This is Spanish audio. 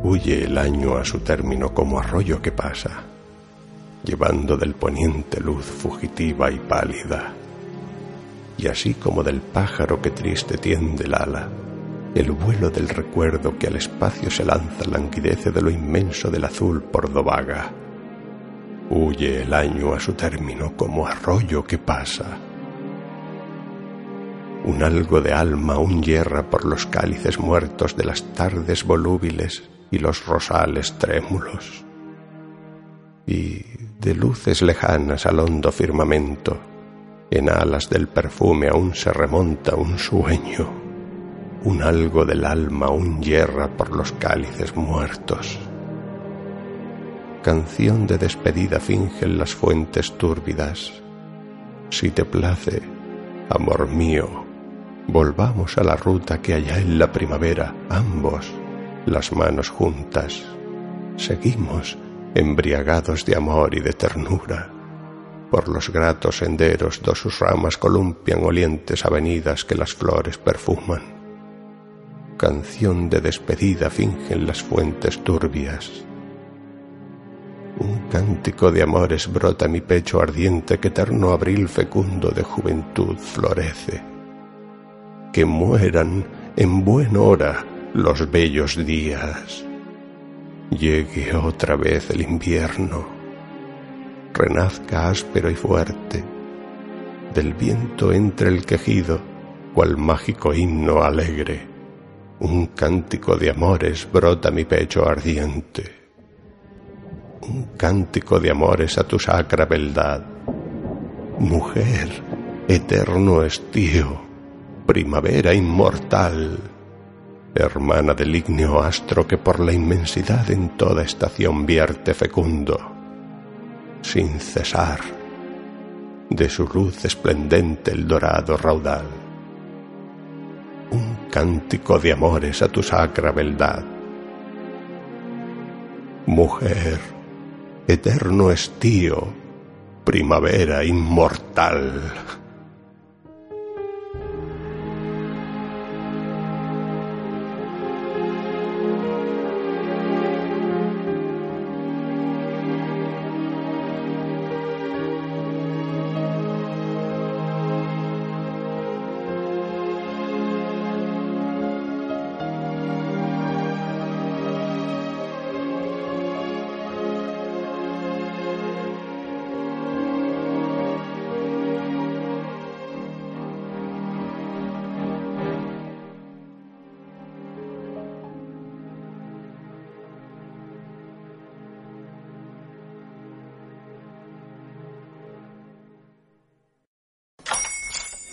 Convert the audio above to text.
Huye el año a su término como arroyo que pasa, llevando del poniente luz fugitiva y pálida. Y así como del pájaro que triste tiende el ala, el vuelo del recuerdo que al espacio se lanza languidece de lo inmenso del azul por dovaga. Huye el año a su término como arroyo que pasa. Un algo de alma aún hierra por los cálices muertos de las tardes volúbiles y los rosales trémulos. Y de luces lejanas al hondo firmamento, en alas del perfume aún se remonta un sueño, un algo del alma aún hierra por los cálices muertos. Canción de despedida fingen las fuentes túrbidas. Si te place, amor mío, volvamos a la ruta que allá en la primavera ambos las manos juntas. Seguimos embriagados de amor y de ternura. Por los gratos senderos do sus ramas columpian olientes avenidas que las flores perfuman. Canción de despedida fingen las fuentes turbias. Un cántico de amores brota mi pecho ardiente que eterno abril fecundo de juventud florece. Que mueran en buena hora los bellos días. Llegue otra vez el invierno, renazca áspero y fuerte, del viento entre el quejido, cual mágico himno alegre, un cántico de amores brota mi pecho ardiente, un cántico de amores a tu sacra beldad, mujer, eterno estío, primavera inmortal, hermana del ígneo astro que por la inmensidad en toda estación vierte fecundo, sin cesar, de su luz esplendente el dorado raudal. Un cántico de amores a tu sacra beldad. Mujer, eterno estío, primavera inmortal.